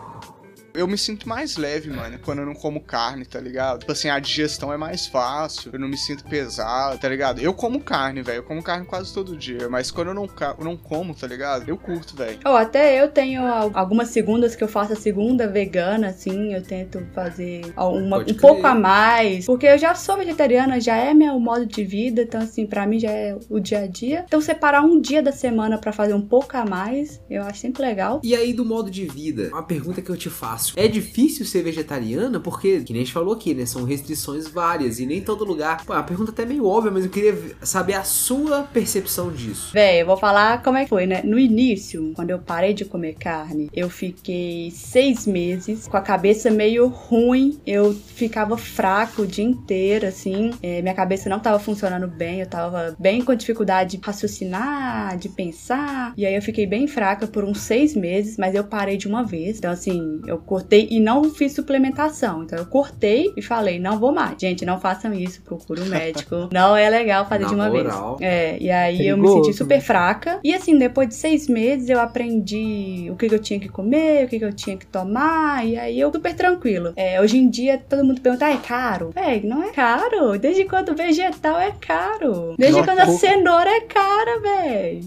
[SPEAKER 1] Eu me sinto mais leve, mano, quando eu não como carne, tá ligado? Tipo assim, a digestão é mais fácil, eu não me sinto pesado, tá ligado? Eu como carne, velho, eu como carne quase todo dia, mas quando eu não, eu não como, tá ligado? Eu curto, velho.
[SPEAKER 5] Oh, até eu tenho algumas segundas que eu faço a segunda vegana, assim, eu tento fazer uma, um pouco a mais, porque eu já sou vegetariana, já é meu modo de vida, então assim, para mim já é o dia a dia. Então separar um dia da semana para fazer um pouco a mais, eu acho sempre legal.
[SPEAKER 3] E aí do modo de vida, uma pergunta que eu te faço fácil. É difícil ser vegetariana porque, que nem a gente falou aqui, né? São restrições várias e nem todo lugar. Pô, a pergunta até é meio óbvia, mas eu queria saber a sua percepção disso.
[SPEAKER 5] Véi, eu vou falar como é que foi, né? No início, quando eu parei de comer carne, eu fiquei seis meses com a cabeça meio ruim. Eu ficava fraco o dia inteiro, assim. É, minha cabeça não tava funcionando bem. Eu tava bem com dificuldade de raciocinar, de pensar. E aí eu fiquei bem fraca por uns seis meses, mas eu parei de uma vez. Então, assim, eu cortei e não fiz suplementação. Então eu cortei e falei, não vou mais. Gente, não façam isso, procure um [laughs] médico. não é legal fazer Na de uma moral. vez. É, e aí Perigoso. eu me senti super fraca. E assim, depois de seis meses eu aprendi o que, que eu tinha que comer, o que, que eu tinha que tomar. E aí eu super tranquilo. É, hoje em dia todo mundo pergunta, ah, é caro? É, não é caro. Desde quando vegetal é caro. Desde quando a cenoura é cara, velho.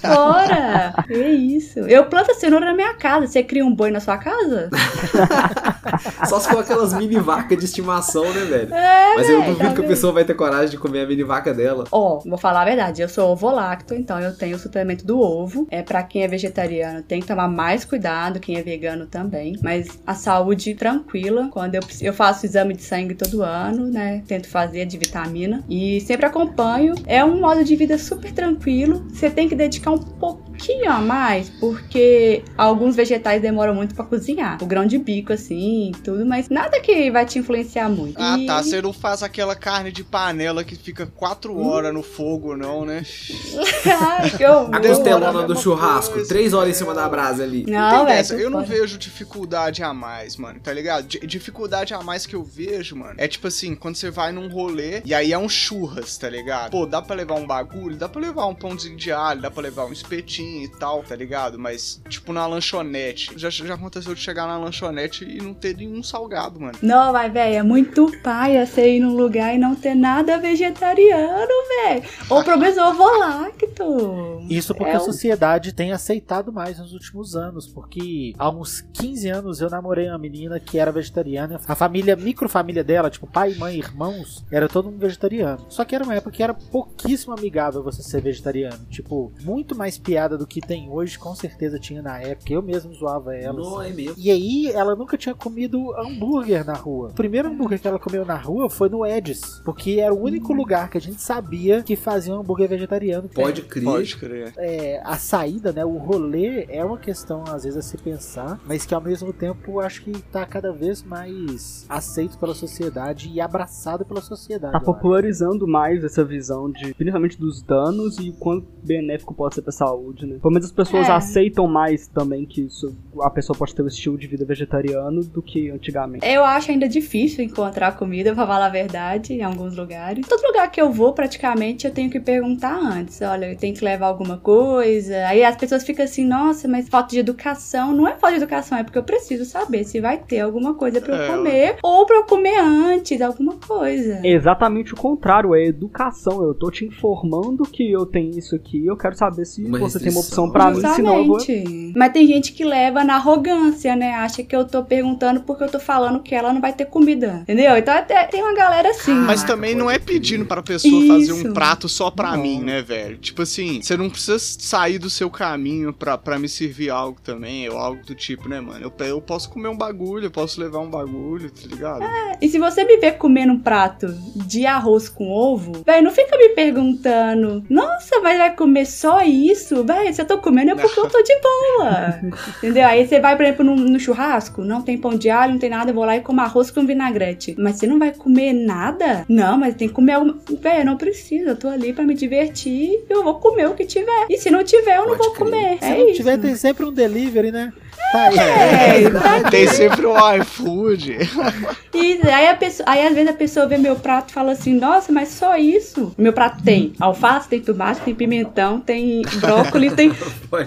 [SPEAKER 5] Fora. [laughs] é isso. Eu planto a cenoura na minha casa. Você cria um boi na sua casa? [laughs] [laughs]
[SPEAKER 3] Só se for aquelas mini vacas de estimação, né, velho? É, Mas eu duvido tá que a pessoa vai ter coragem de comer a mini vaca dela.
[SPEAKER 5] Ó, oh, vou falar a verdade, eu sou ovo-lacto, então eu tenho o suplemento do ovo. É para quem é vegetariano, tem que tomar mais cuidado, quem é vegano também. Mas a saúde tranquila, quando eu, eu faço exame de sangue todo ano, né? Tento fazer de vitamina e sempre acompanho. É um modo de vida super tranquilo. Você tem que dedicar um pouco pouquinho a mais, porque alguns vegetais demoram muito para cozinhar. O grão de bico, assim, tudo, mas nada que vai te influenciar muito.
[SPEAKER 1] Ah, e... tá. Você não faz aquela carne de panela que fica quatro hum. horas no fogo, não, né? [laughs]
[SPEAKER 3] a costelona do churrasco, coisa, três horas em cima da brasa ali.
[SPEAKER 1] Não, velho. Eu não vejo dificuldade a mais, mano, tá ligado? D dificuldade a mais que eu vejo, mano, é tipo assim, quando você vai num rolê e aí é um churras, tá ligado? Pô, dá pra levar um bagulho, dá pra levar um pãozinho de alho, dá pra levar um espetinho e tal, tá ligado? Mas, tipo, na lanchonete. Já, já aconteceu de chegar na lanchonete e não ter nenhum salgado, mano.
[SPEAKER 5] Não, mas, velho, é muito paia você ir num lugar e não ter nada vegetariano, velho. Ou pelo menos ovo lacto.
[SPEAKER 2] Isso porque é a sociedade tem aceitado mais nos últimos anos, porque há uns 15 anos eu namorei uma menina que era vegetariana. A família, microfamília dela, tipo pai, mãe, irmãos, era todo mundo vegetariano. Só que era uma época que era pouquíssimo amigável você ser vegetariano. Tipo, muito mais piada do que tem hoje, com certeza tinha na época. Eu mesmo zoava ela.
[SPEAKER 3] Não,
[SPEAKER 2] assim.
[SPEAKER 3] é mesmo.
[SPEAKER 2] E aí, ela nunca tinha comido hambúrguer na rua. O primeiro hambúrguer que ela comeu na rua foi no Ed's, porque era o único hum. lugar que a gente sabia que fazia um hambúrguer vegetariano.
[SPEAKER 3] Pode crer.
[SPEAKER 1] Pode crer.
[SPEAKER 2] É, a saída, né, o rolê é uma questão às vezes a se pensar, mas que ao mesmo tempo acho que tá cada vez mais aceito pela sociedade e abraçado pela sociedade.
[SPEAKER 4] Tá popularizando mais essa visão de, principalmente dos danos e o quanto benéfico pode ser pra saúde, né? Pelo menos as pessoas é. aceitam mais também que isso, a pessoa pode ter um estilo de vida vegetariano do que antigamente.
[SPEAKER 5] Eu acho ainda difícil encontrar comida, pra falar a verdade, em alguns lugares. Todo lugar que eu vou, praticamente, eu tenho que perguntar antes. Olha, eu tenho que levar alguma coisa. Aí as pessoas ficam assim, nossa, mas falta de educação. Não é falta de educação, é porque eu preciso saber se vai ter alguma coisa para eu é, comer ou para eu comer antes, alguma coisa.
[SPEAKER 4] Exatamente o contrário, é educação. Eu tô te informando que eu tenho isso aqui, eu quero saber se uma você tem uma opção para mim, senão eu vou...
[SPEAKER 5] Mas tem gente que leva na arrogância, né? Acha que eu tô perguntando porque eu tô falando que ela não vai ter comida, entendeu? Então até tem uma galera assim.
[SPEAKER 1] Mas também não é pedindo para pessoa isso. fazer um prato só pra não. mim, né, velho? Tipo assim, você não precisa sair do seu caminho pra, pra me servir algo também, ou algo do tipo, né, mano? Eu, eu posso comer um bagulho, eu posso levar um bagulho, tá ligado?
[SPEAKER 5] É, e se você me ver comendo um prato de arroz com ovo, velho, não fica me perguntando, nossa, mas vai comer só isso? Se eu tô comendo é porque eu tô de boa. [laughs] Entendeu? Aí você vai, por exemplo, no, no, churrasco, não tem pão de alho, não tem nada, eu vou lá e como arroz com vinagrete. Mas você não vai comer nada? Não, mas tem que comer alguma. Velho, não precisa, eu tô ali pra me divertir, eu vou comer o que tiver. E se não tiver, eu não vou comer. Se é não isso.
[SPEAKER 2] tiver, tem sempre um delivery, né?
[SPEAKER 5] Aí. É,
[SPEAKER 1] tem sempre o iFood.
[SPEAKER 5] E aí, a pessoa, aí às vezes a pessoa vê meu prato e fala assim: Nossa, mas só isso? Meu prato tem alface, tem tomate, tem pimentão, tem brócolis, tem.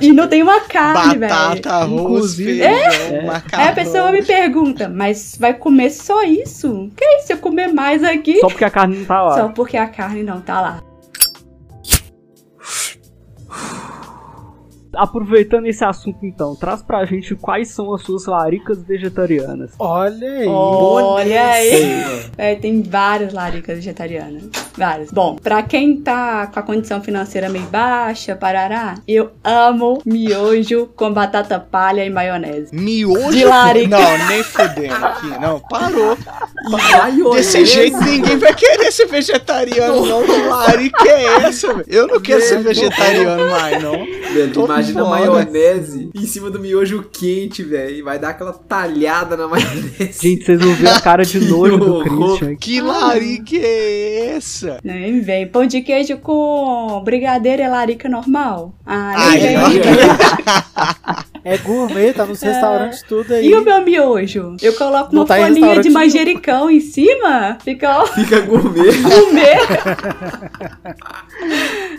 [SPEAKER 5] e não tem uma carne, velho.
[SPEAKER 1] Batata, arroz,
[SPEAKER 5] é. macarrão. Aí a pessoa me pergunta: Mas vai comer só isso? Que é isso? Eu comer mais aqui?
[SPEAKER 4] Só porque a carne não tá lá.
[SPEAKER 5] Só porque a carne não tá lá.
[SPEAKER 4] Aproveitando esse assunto então, traz pra gente quais são as suas laricas vegetarianas.
[SPEAKER 2] Olha aí.
[SPEAKER 5] Olha aí. É, tem várias laricas vegetarianas. Várias. Bom, pra quem tá com a condição financeira meio baixa, parará, eu amo miojo com batata palha e maionese.
[SPEAKER 1] Miojo?
[SPEAKER 5] De larica.
[SPEAKER 1] Não, nem fudendo aqui. Não, parou. parou. Desse jeito ninguém vai querer ser vegetariano, não. Que larica é essa, Eu não quero ser vegetariano mais, não.
[SPEAKER 3] Velho, imagina a maionese em cima do miojo quente, velho. E vai dar aquela talhada na [laughs] maionese.
[SPEAKER 4] Gente, vocês não viram a cara de [laughs] nojo do Christian.
[SPEAKER 1] Que larica é essa?
[SPEAKER 5] Nem vem. Pão de queijo com brigadeiro é larica normal?
[SPEAKER 2] Ah, nem vem. [laughs] É gourmet, tá nos [laughs] é. restaurantes tudo aí.
[SPEAKER 5] E o meu miojo? Eu coloco não uma tá folhinha de manjericão em cima, fica ó.
[SPEAKER 3] Fica gourmet. [laughs]
[SPEAKER 5] Gourmet.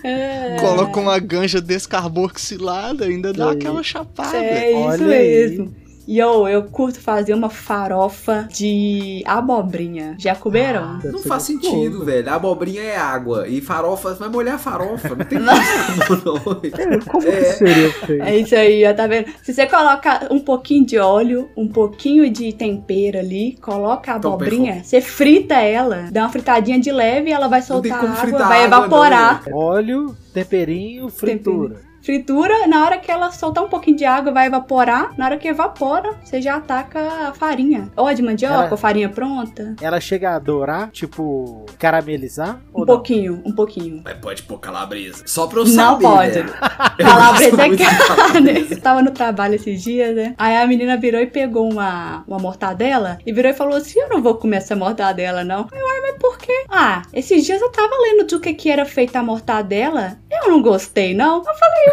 [SPEAKER 5] [laughs]
[SPEAKER 1] é. Coloca uma ganja descarboxilada, ainda dá aquela chapada.
[SPEAKER 5] É isso Olha mesmo. Aí. E eu, eu curto fazer uma farofa de abobrinha. Já comeram? Ah,
[SPEAKER 3] não faz sentido, velho. A abobrinha é água. E farofa, vai molhar a farofa. Não tem [laughs] não.
[SPEAKER 4] É, como é. que seria feito?
[SPEAKER 5] É isso aí, ó, tá vendo? Se você coloca um pouquinho de óleo, um pouquinho de tempero ali, coloca a abobrinha, você frita ela, dá uma fritadinha de leve e ela vai soltar água, vai evaporar.
[SPEAKER 2] Não, óleo, temperinho, fritura. Temperinho.
[SPEAKER 5] Fritura, na hora que ela soltar um pouquinho de água, vai evaporar. Na hora que evapora, você já ataca a farinha. Ou de mandioca, ela, ou farinha pronta.
[SPEAKER 2] Ela chega a dourar, tipo, caramelizar?
[SPEAKER 5] Um pouquinho, um pouquinho.
[SPEAKER 3] Mas pode pôr calabresa. Só pra eu
[SPEAKER 5] não
[SPEAKER 3] saber. [laughs] [laughs]
[SPEAKER 5] Não pode. Né? Calabresa é carne. Eu tava no trabalho esses dias, né? Aí a menina virou e pegou uma, uma mortadela e virou e falou assim: Eu não vou comer essa mortadela, não. Eu, ai, mas por quê? Ah, esses dias eu tava lendo do que, que era feita a mortadela. Eu não gostei, não. Eu falei,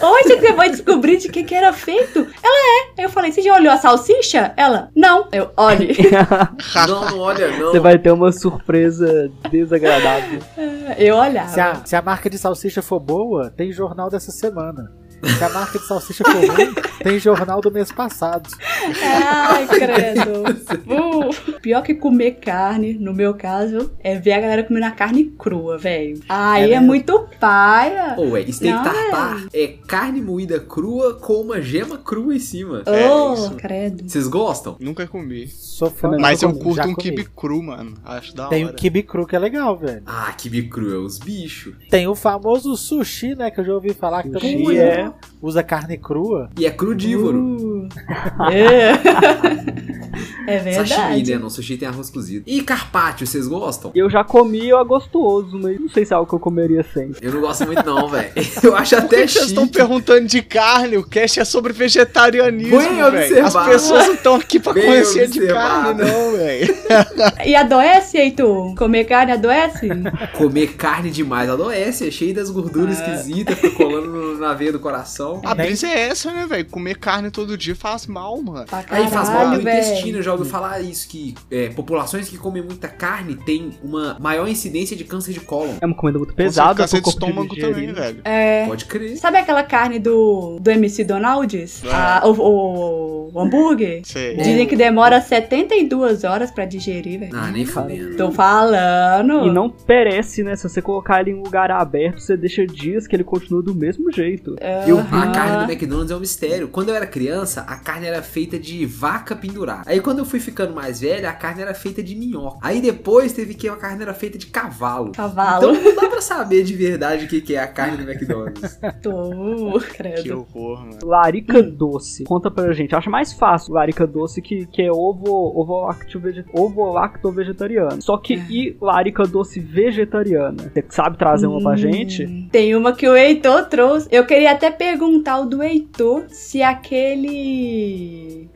[SPEAKER 5] Hoje você vai descobrir de que, que era feito. Ela é. Aí eu falei, você já olhou a salsicha? Ela, não. Eu, olhe. [laughs]
[SPEAKER 3] não, não olha, não.
[SPEAKER 4] Você vai ter uma surpresa desagradável. [laughs]
[SPEAKER 5] Eu olhava.
[SPEAKER 2] Se a, se a marca de salsicha for boa, tem jornal dessa semana. Se a marca de salsicha for ruim, tem jornal do mês passado.
[SPEAKER 5] Ai, credo. Uh, pior que comer carne, no meu caso, é ver a galera comendo a carne crua, velho. Aí é, é muito paia.
[SPEAKER 3] Ou é steak Não, tartar. É. é. carne moída crua com uma gema crua em cima.
[SPEAKER 5] Oh, é isso. credo.
[SPEAKER 3] Vocês gostam?
[SPEAKER 1] Nunca comi.
[SPEAKER 2] Sou fã.
[SPEAKER 1] Mas eu curto um kibe cru, mano. Acho da
[SPEAKER 2] Tem
[SPEAKER 1] hora.
[SPEAKER 2] Tem o kibe cru que é legal, velho.
[SPEAKER 3] Ah, kibe cru é os bichos.
[SPEAKER 2] Tem o famoso sushi, né, que eu já ouvi falar que também é usa carne crua.
[SPEAKER 3] E é crudívoro.
[SPEAKER 5] Uh, é. [laughs] é verdade.
[SPEAKER 3] Sashimi, né? No sushi tem arroz cozido. E carpaccio, vocês gostam?
[SPEAKER 4] Eu já comi, eu é gostoso, mas não sei se é algo que eu comeria sempre.
[SPEAKER 3] Eu não gosto muito não, velho. [laughs] Eu acho até
[SPEAKER 1] chique. Vocês estão perguntando de carne, o cast é sobre vegetarianismo, velho. As pessoas não estão aqui pra Bem conhecer observado. de carne, não, velho. [laughs]
[SPEAKER 5] E adoece, Heitor? Comer carne adoece?
[SPEAKER 3] Comer carne demais adoece, é cheio das gorduras ah. esquisitas, colando na veia do coração.
[SPEAKER 1] A brisa é essa, né, velho? Comer carne todo dia faz mal, mano.
[SPEAKER 3] Aí faz mal no intestino, eu já ouvi falar isso, que é, populações que comem muita carne têm uma maior incidência de câncer de cólon.
[SPEAKER 4] É uma comida muito pesada.
[SPEAKER 1] Câncer de estômago também, velho.
[SPEAKER 5] É.
[SPEAKER 3] Pode crer.
[SPEAKER 5] Sabe aquela carne do, do MC Donald's? É. A, o, o, o, hambúrguer?
[SPEAKER 1] Sei.
[SPEAKER 5] Dizem que demora 72 horas pra digerir, velho.
[SPEAKER 3] Ah, nem fudendo.
[SPEAKER 5] Tô falando.
[SPEAKER 4] E não perece, né? Se você colocar ele em um lugar aberto, você deixa dias que ele continua do mesmo jeito.
[SPEAKER 3] Eu, a carne do McDonald's é um mistério. Quando eu era criança, a carne era feita de vaca pendurada. Aí quando eu fui ficando mais velho, a carne era feita de minhoca. Aí depois teve que a carne era feita de cavalo.
[SPEAKER 5] Cavalo.
[SPEAKER 3] Então não dá pra saber de verdade o que é a carne do McDonald's. [laughs]
[SPEAKER 5] Tô, credo.
[SPEAKER 1] Que horror, mano.
[SPEAKER 4] Larica doce. Conta pra gente. Acho mais fácil larica doce que, que é ovo, ovo, lacto, veget, ovo lacto vegetariano. Só que é. e larica doce vegetariana? Você sabe trazer uma pra hum, gente?
[SPEAKER 5] Tem uma que o Heitor trouxe. Eu queria até perguntar o do Heitor se aquele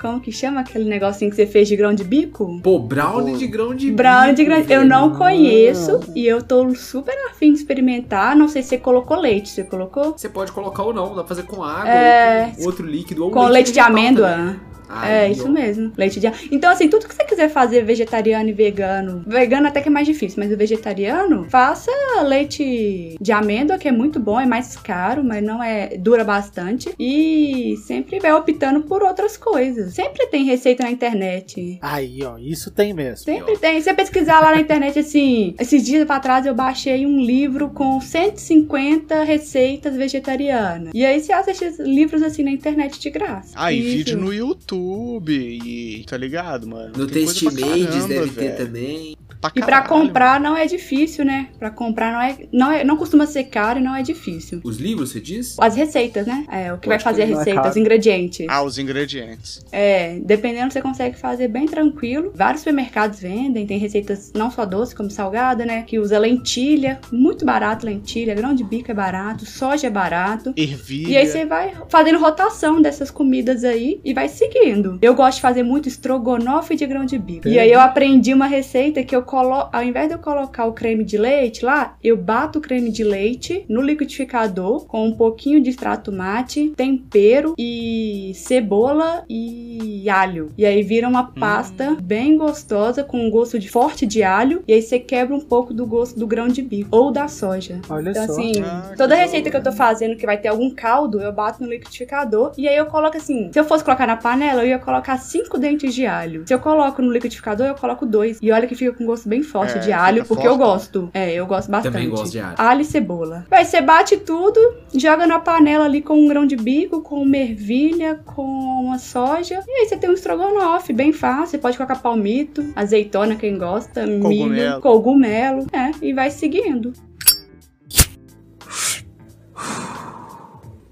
[SPEAKER 5] como que chama aquele negocinho que você fez de grão de bico?
[SPEAKER 3] Pô, brownie de grão de
[SPEAKER 5] brownie
[SPEAKER 3] bico.
[SPEAKER 5] de grão Eu não conheço e eu tô super afim de experimentar. Não sei se você colocou leite. Você colocou?
[SPEAKER 3] Você pode colocar ou não. Dá pra fazer com água, é... com outro líquido. Ou
[SPEAKER 5] com leite, leite de amêndoa. Ai, é, isso mesmo. Leite de Então, assim, tudo que você quiser fazer vegetariano e vegano, vegano até que é mais difícil, mas o vegetariano, faça leite de amêndoa, que é muito bom, é mais caro, mas não é. dura bastante. E sempre vai optando por outras coisas. Sempre tem receita na internet.
[SPEAKER 2] Aí, ó, isso tem mesmo.
[SPEAKER 5] Sempre tem. Se você pesquisar lá na internet, assim, esses dias pra trás eu baixei um livro com 150 receitas vegetarianas. E aí você assiste livros assim na internet de graça.
[SPEAKER 1] Ah, e vídeo no YouTube YouTube e. Tá ligado, mano?
[SPEAKER 3] No Testmades deve ter também.
[SPEAKER 5] Pra e para comprar não é difícil, né? Para comprar não é, não é, não costuma ser caro e não é difícil.
[SPEAKER 3] Os livros, você diz?
[SPEAKER 5] As receitas, né? É, o que Pode vai fazer a receita, é os ingredientes.
[SPEAKER 1] Ah, os ingredientes.
[SPEAKER 5] É, dependendo você consegue fazer bem tranquilo. Vários supermercados vendem, tem receitas não só doce como salgada, né? Que usa lentilha, muito barato lentilha, grão de bico é barato, soja é barato.
[SPEAKER 1] Ervilha.
[SPEAKER 5] E aí você vai fazendo rotação dessas comidas aí e vai seguindo. Eu gosto de fazer muito estrogonofe de grão de bico. É. E aí eu aprendi uma receita que eu colo... ao invés de eu colocar o creme de leite lá, eu bato o creme de leite no liquidificador com um pouquinho de extrato mate, tempero e cebola e alho. E aí vira uma pasta hum. bem gostosa com um gosto de forte de alho e aí você quebra um pouco do gosto do grão de bico ou da soja.
[SPEAKER 2] Olha
[SPEAKER 5] então,
[SPEAKER 2] só.
[SPEAKER 5] assim, ah, toda receita que eu tô fazendo que vai ter algum caldo, eu bato no liquidificador e aí eu coloco assim, se eu fosse colocar na panela, eu ia colocar cinco dentes de alho. Se eu coloco no liquidificador, eu coloco dois. E olha que fica com gosto bem forte é, de alho, porque forte. eu gosto. É, eu gosto bastante.
[SPEAKER 3] Também gosto de alho.
[SPEAKER 5] Alho e cebola. Vai, você bate tudo, joga na panela ali com um grão de bico, com uma ervilha, com uma soja. E aí você tem um estrogonofe bem fácil. Você pode colocar palmito, azeitona, quem gosta, cogumelo. milho, cogumelo. É, e vai seguindo.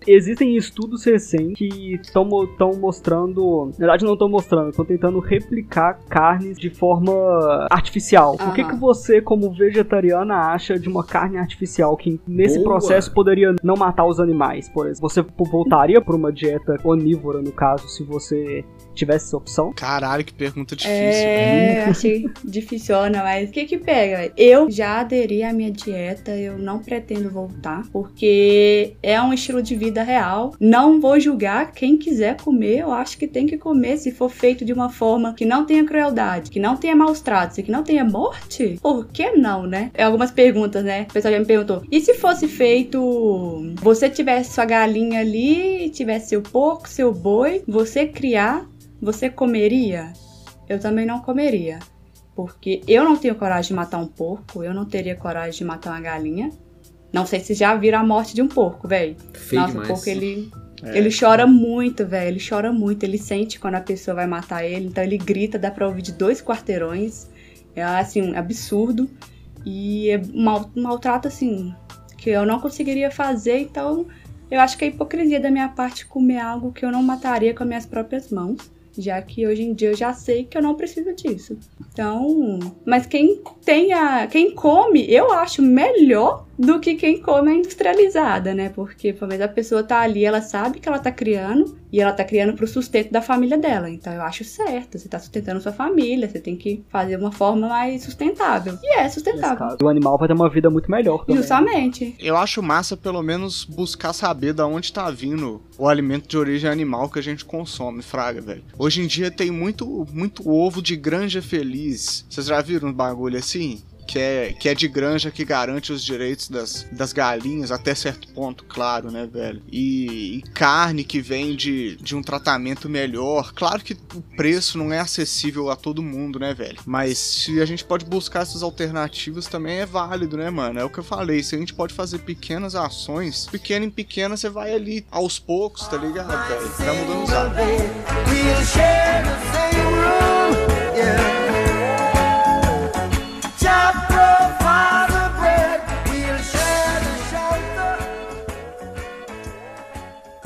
[SPEAKER 4] Existem estudos recentes que estão mostrando. Na verdade, não estão mostrando, estão tentando replicar carnes de forma artificial. Uhum. O que, que você, como vegetariana, acha de uma carne artificial que nesse Boa. processo poderia não matar os animais? Por exemplo, você voltaria para uma dieta onívora, no caso, se você tivesse essa opção?
[SPEAKER 1] Caralho, que pergunta difícil. [laughs]
[SPEAKER 5] É, achei dificilona, mas o que que pega? Eu já aderi à minha dieta, eu não pretendo voltar, porque é um estilo de vida real. Não vou julgar quem quiser comer, eu acho que tem que comer se for feito de uma forma que não tenha crueldade, que não tenha maus tratos e que não tenha morte. Por que não, né? É algumas perguntas, né? O pessoal já me perguntou. E se fosse feito, você tivesse sua galinha ali, tivesse seu porco, seu boi, você criar você comeria? Eu também não comeria. Porque eu não tenho coragem de matar um porco, eu não teria coragem de matar uma galinha. Não sei se já viram a morte de um porco, velho. Nossa, demais. o porco ele. É. Ele chora muito, velho. Ele chora muito. Ele sente quando a pessoa vai matar ele. Então ele grita, dá pra ouvir de dois quarteirões. É assim, absurdo. E é mal, maltrato, assim, que eu não conseguiria fazer. Então eu acho que é hipocrisia da minha parte comer algo que eu não mataria com as minhas próprias mãos já que hoje em dia eu já sei que eu não preciso disso. Então, mas quem tem a, quem come, eu acho melhor do que quem come a industrializada, né? Porque talvez a pessoa tá ali, ela sabe que ela tá criando e ela tá criando pro sustento da família dela. Então eu acho certo, você tá sustentando sua família, você tem que fazer uma forma mais sustentável. E é sustentável.
[SPEAKER 4] O animal vai ter uma vida muito melhor também.
[SPEAKER 5] Justamente.
[SPEAKER 1] Eu acho massa pelo menos buscar saber da onde tá vindo o alimento de origem animal que a gente consome, fraga, velho. Hoje em dia tem muito muito ovo de granja feliz. Vocês já viram um bagulho assim? Que é, que é de granja que garante os direitos das, das galinhas até certo ponto, claro, né, velho? E, e, carne que vem de, de um tratamento melhor. Claro que o preço não é acessível a todo mundo, né, velho? Mas se a gente pode buscar essas alternativas também é válido, né, mano? É o que eu falei. Se a gente pode fazer pequenas ações, pequena em pequena você vai ali aos poucos, tá ligado, velho? Tá mudando os hábitos.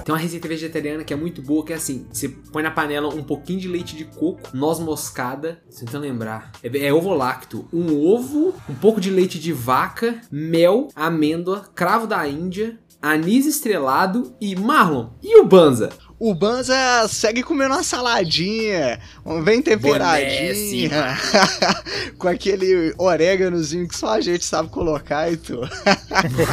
[SPEAKER 3] Tem uma receita vegetariana que é muito boa, que é assim: você põe na panela um pouquinho de leite de coco, noz moscada, tentando lembrar. É, é ovo lacto, um ovo, um pouco de leite de vaca, mel, amêndoa, cravo da Índia, anis estrelado e marlon. E o banza?
[SPEAKER 1] O Banza segue comendo uma saladinha, bem temperadinha, [laughs] com aquele oréganozinho que só a gente sabe colocar e tudo.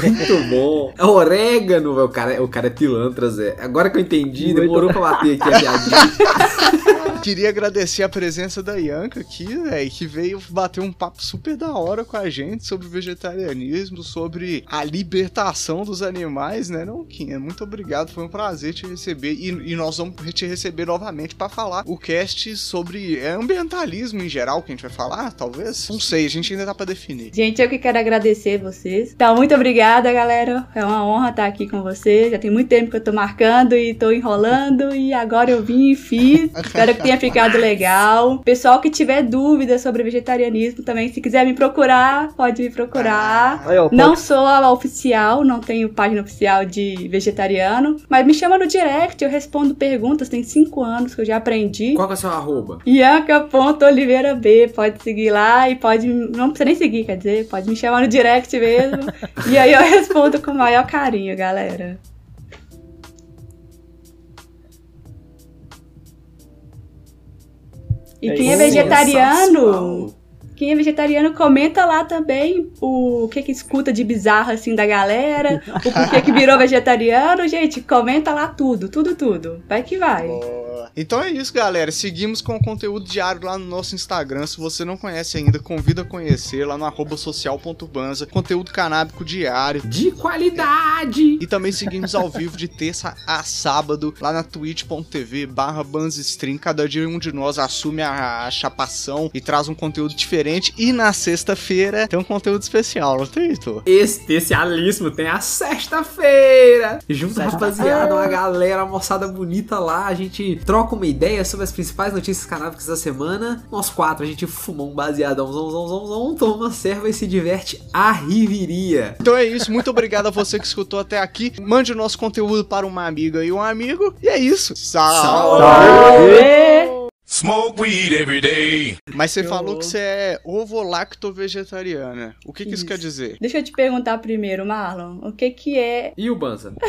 [SPEAKER 3] Muito bom. É orégano, o cara, o cara é pilantra, Zé. Agora que eu entendi, demorou pra bater aqui a piadinha. [laughs]
[SPEAKER 1] Queria agradecer a presença da Yanka aqui, velho, que veio bater um papo super da hora com a gente sobre vegetarianismo, sobre a libertação dos animais, né, não, Kim? Muito obrigado, foi um prazer te receber e, e nós vamos te receber novamente para falar o cast sobre é, ambientalismo em geral que a gente vai falar, talvez? Não sei, a gente ainda tá pra definir.
[SPEAKER 5] Gente, eu que quero agradecer vocês. Então, muito obrigada, galera. É uma honra estar aqui com vocês. Já tem muito tempo que eu tô marcando e tô enrolando e agora eu vim e fiz. [laughs] Espero que tenha ficado legal. Pessoal que tiver dúvidas sobre vegetarianismo também, se quiser me procurar, pode me procurar. Ah, eu, não sou a oficial, não tenho página oficial de vegetariano, mas me chama no direct, eu respondo perguntas, tem cinco anos que eu já aprendi.
[SPEAKER 3] Qual é o seu arroba?
[SPEAKER 5] Ianca.oliveirab, pode seguir lá e pode, não precisa nem seguir, quer dizer, pode me chamar no direct mesmo. [laughs] e aí eu respondo com o maior carinho, galera. E é quem é vegetariano, quem é vegetariano comenta lá também o que que escuta de bizarro assim da galera, o porquê que virou [laughs] vegetariano, gente, comenta lá tudo, tudo, tudo. Vai que vai.
[SPEAKER 1] Então é isso, galera. Seguimos com o conteúdo diário lá no nosso Instagram. Se você não conhece ainda, convida a conhecer lá no arroba social.banza. Conteúdo canábico diário.
[SPEAKER 3] De qualidade!
[SPEAKER 1] E também seguimos ao vivo de terça a sábado lá na twitch.tv barra banzestream. Cada dia um de nós assume a, a chapação e traz um conteúdo diferente. E na sexta-feira tem um conteúdo especial, não tem, Heitor?
[SPEAKER 3] Especialíssimo. Tem a sexta-feira. Junto, rapaziada, uma galera, uma moçada bonita lá. A gente troca troca uma ideia sobre as principais notícias canábicas da semana. Nós quatro, a gente fuma um baseadão, zão, zão, zão, zão, toma uma serva e se diverte a riveria.
[SPEAKER 1] Então é isso, muito obrigado a você que escutou até aqui. Mande o nosso conteúdo para uma amiga e um amigo. E é isso. Salve! Salve. Smoke weed every day. Mas você falou que você é ovo-lacto vegetariana. O que, que isso. isso. quer dizer?
[SPEAKER 5] Deixa eu te perguntar primeiro, Marlon. O que que é...
[SPEAKER 3] E o Banza? [laughs]